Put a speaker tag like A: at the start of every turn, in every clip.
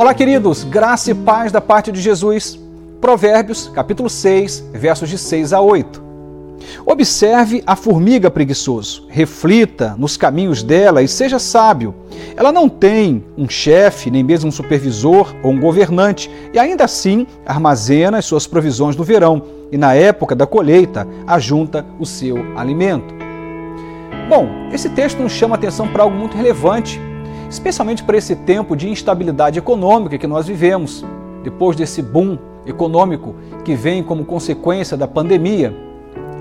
A: Olá, queridos, graça e paz da parte de Jesus. Provérbios, capítulo 6, versos de 6 a 8. Observe a formiga preguiçoso, reflita nos caminhos dela e seja sábio. Ela não tem um chefe, nem mesmo um supervisor ou um governante, e ainda assim armazena as suas provisões no verão e na época da colheita ajunta o seu alimento. Bom, esse texto nos chama atenção para algo muito relevante especialmente para esse tempo de instabilidade econômica que nós vivemos, depois desse boom econômico que vem como consequência da pandemia,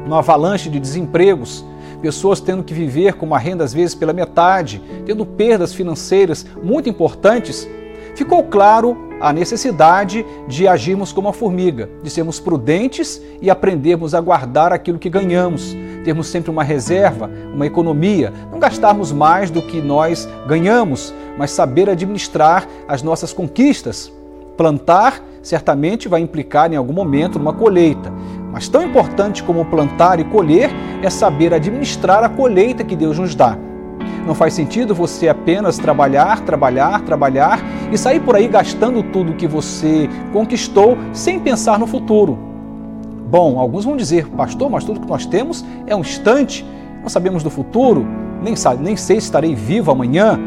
A: uma avalanche de desempregos, pessoas tendo que viver com uma renda às vezes pela metade, tendo perdas financeiras muito importantes, ficou claro a necessidade de agirmos como a formiga, de sermos prudentes e aprendermos a guardar aquilo que ganhamos, termos sempre uma reserva, uma economia, não gastarmos mais do que nós ganhamos, mas saber administrar as nossas conquistas. Plantar certamente vai implicar em algum momento numa colheita, mas tão importante como plantar e colher é saber administrar a colheita que Deus nos dá. Não faz sentido você apenas trabalhar, trabalhar, trabalhar e sair por aí gastando tudo que você conquistou sem pensar no futuro. Bom, alguns vão dizer, pastor, mas tudo que nós temos é um instante, não sabemos do futuro, nem, nem sei se estarei vivo amanhã.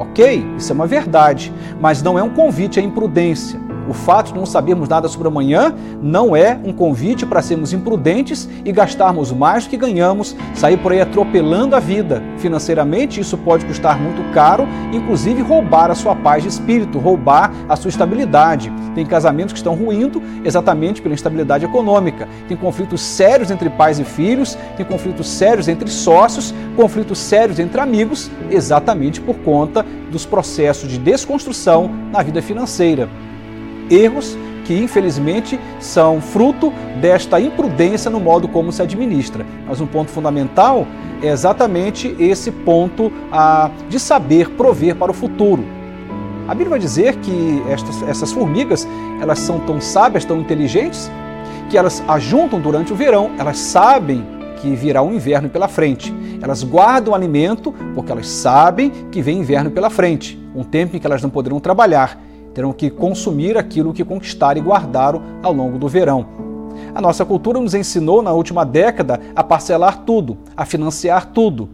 A: Ok, isso é uma verdade, mas não é um convite à imprudência. O fato de não sabermos nada sobre amanhã não é um convite para sermos imprudentes e gastarmos mais do que ganhamos, sair por aí atropelando a vida. Financeiramente, isso pode custar muito caro, inclusive roubar a sua paz de espírito, roubar a sua estabilidade. Tem casamentos que estão ruindo exatamente pela instabilidade econômica. Tem conflitos sérios entre pais e filhos, tem conflitos sérios entre sócios, conflitos sérios entre amigos, exatamente por conta dos processos de desconstrução na vida financeira erros que infelizmente são fruto desta imprudência no modo como se administra. Mas um ponto fundamental é exatamente esse ponto de saber prover para o futuro. A Bíblia vai dizer que estas, essas formigas elas são tão sábias, tão inteligentes, que elas ajuntam durante o verão, elas sabem que virá um inverno pela frente. Elas guardam alimento porque elas sabem que vem inverno pela frente, um tempo em que elas não poderão trabalhar terão que consumir aquilo que conquistaram e guardaram ao longo do verão. A nossa cultura nos ensinou na última década a parcelar tudo, a financiar tudo.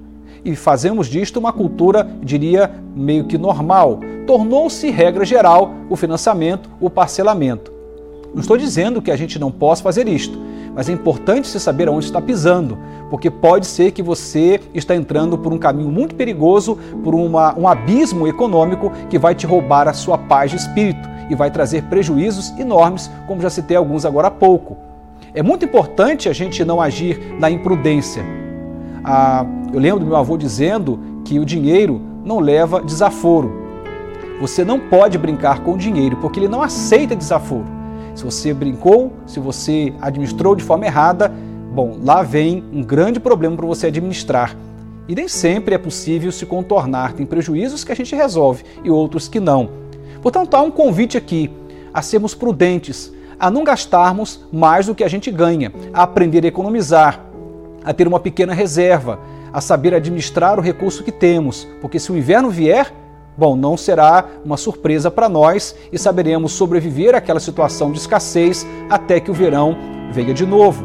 A: E fazemos disto uma cultura, diria, meio que normal. Tornou-se regra geral o financiamento, o parcelamento. Não estou dizendo que a gente não possa fazer isto, mas é importante se saber aonde está pisando, porque pode ser que você está entrando por um caminho muito perigoso, por uma, um abismo econômico que vai te roubar a sua paz de espírito e vai trazer prejuízos enormes, como já citei alguns agora há pouco. É muito importante a gente não agir na imprudência. Ah, eu lembro do meu avô dizendo que o dinheiro não leva desaforo. Você não pode brincar com o dinheiro, porque ele não aceita desaforo. Se você brincou, se você administrou de forma errada, bom, lá vem um grande problema para você administrar. E nem sempre é possível se contornar. Tem prejuízos que a gente resolve e outros que não. Portanto, há um convite aqui a sermos prudentes, a não gastarmos mais do que a gente ganha, a aprender a economizar, a ter uma pequena reserva, a saber administrar o recurso que temos, porque se o inverno vier, Bom, não será uma surpresa para nós e saberemos sobreviver àquela situação de escassez até que o verão venha de novo.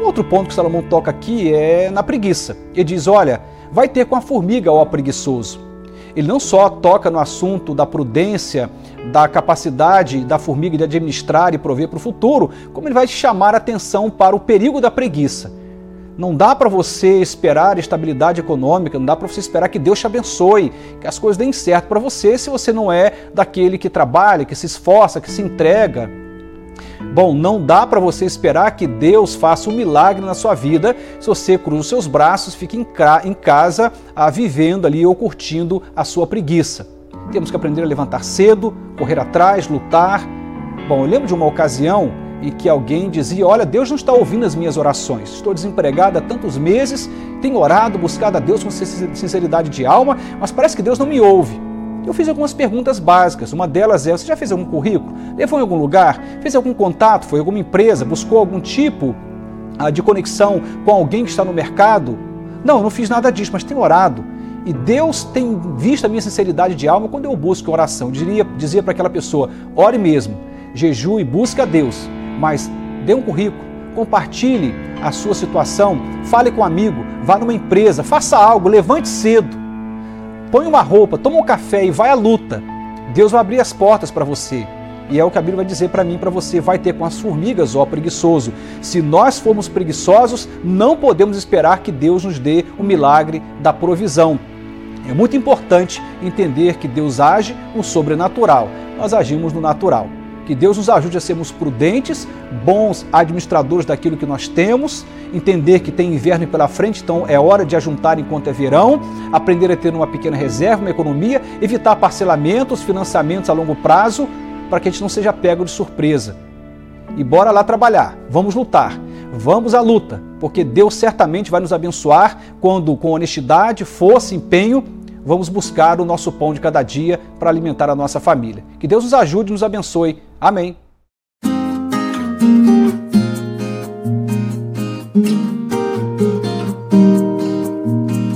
A: Um outro ponto que Salomão toca aqui é na preguiça. Ele diz: Olha, vai ter com a formiga, ó preguiçoso. Ele não só toca no assunto da prudência, da capacidade da formiga de administrar e prover para o futuro, como ele vai chamar a atenção para o perigo da preguiça. Não dá para você esperar estabilidade econômica, não dá para você esperar que Deus te abençoe, que as coisas deem certo para você se você não é daquele que trabalha, que se esforça, que se entrega. Bom, não dá para você esperar que Deus faça um milagre na sua vida se você cruza os seus braços, fica em casa ah, vivendo ali ou curtindo a sua preguiça. Temos que aprender a levantar cedo, correr atrás, lutar. Bom, eu lembro de uma ocasião e que alguém dizia: Olha, Deus não está ouvindo as minhas orações. Estou desempregado há tantos meses, tenho orado, buscado a Deus com sinceridade de alma, mas parece que Deus não me ouve. Eu fiz algumas perguntas básicas. Uma delas é: Você já fez algum currículo? Levou em algum lugar? Fez algum contato? Foi alguma empresa? Buscou algum tipo ah, de conexão com alguém que está no mercado? Não, não fiz nada disso, mas tenho orado. E Deus tem visto a minha sinceridade de alma quando eu busco oração. Eu diria, dizia para aquela pessoa: ore mesmo, jejue, busque a Deus, mas dê um currículo, compartilhe a sua situação, fale com um amigo, vá numa empresa, faça algo, levante cedo, põe uma roupa, toma um café e vai à luta. Deus vai abrir as portas para você. E é o que a Bíblia vai dizer para mim para você: vai ter com as formigas, ó preguiçoso. Se nós formos preguiçosos, não podemos esperar que Deus nos dê o milagre da provisão. É muito importante entender que Deus age no sobrenatural, nós agimos no natural. Que Deus nos ajude a sermos prudentes, bons administradores daquilo que nós temos, entender que tem inverno pela frente, então é hora de ajuntar enquanto é verão, aprender a ter uma pequena reserva, uma economia, evitar parcelamentos, financiamentos a longo prazo, para que a gente não seja pego de surpresa. E bora lá trabalhar, vamos lutar, vamos à luta, porque Deus certamente vai nos abençoar quando, com honestidade, força, empenho, vamos buscar o nosso pão de cada dia para alimentar a nossa família. Que Deus nos ajude e nos abençoe. Amém.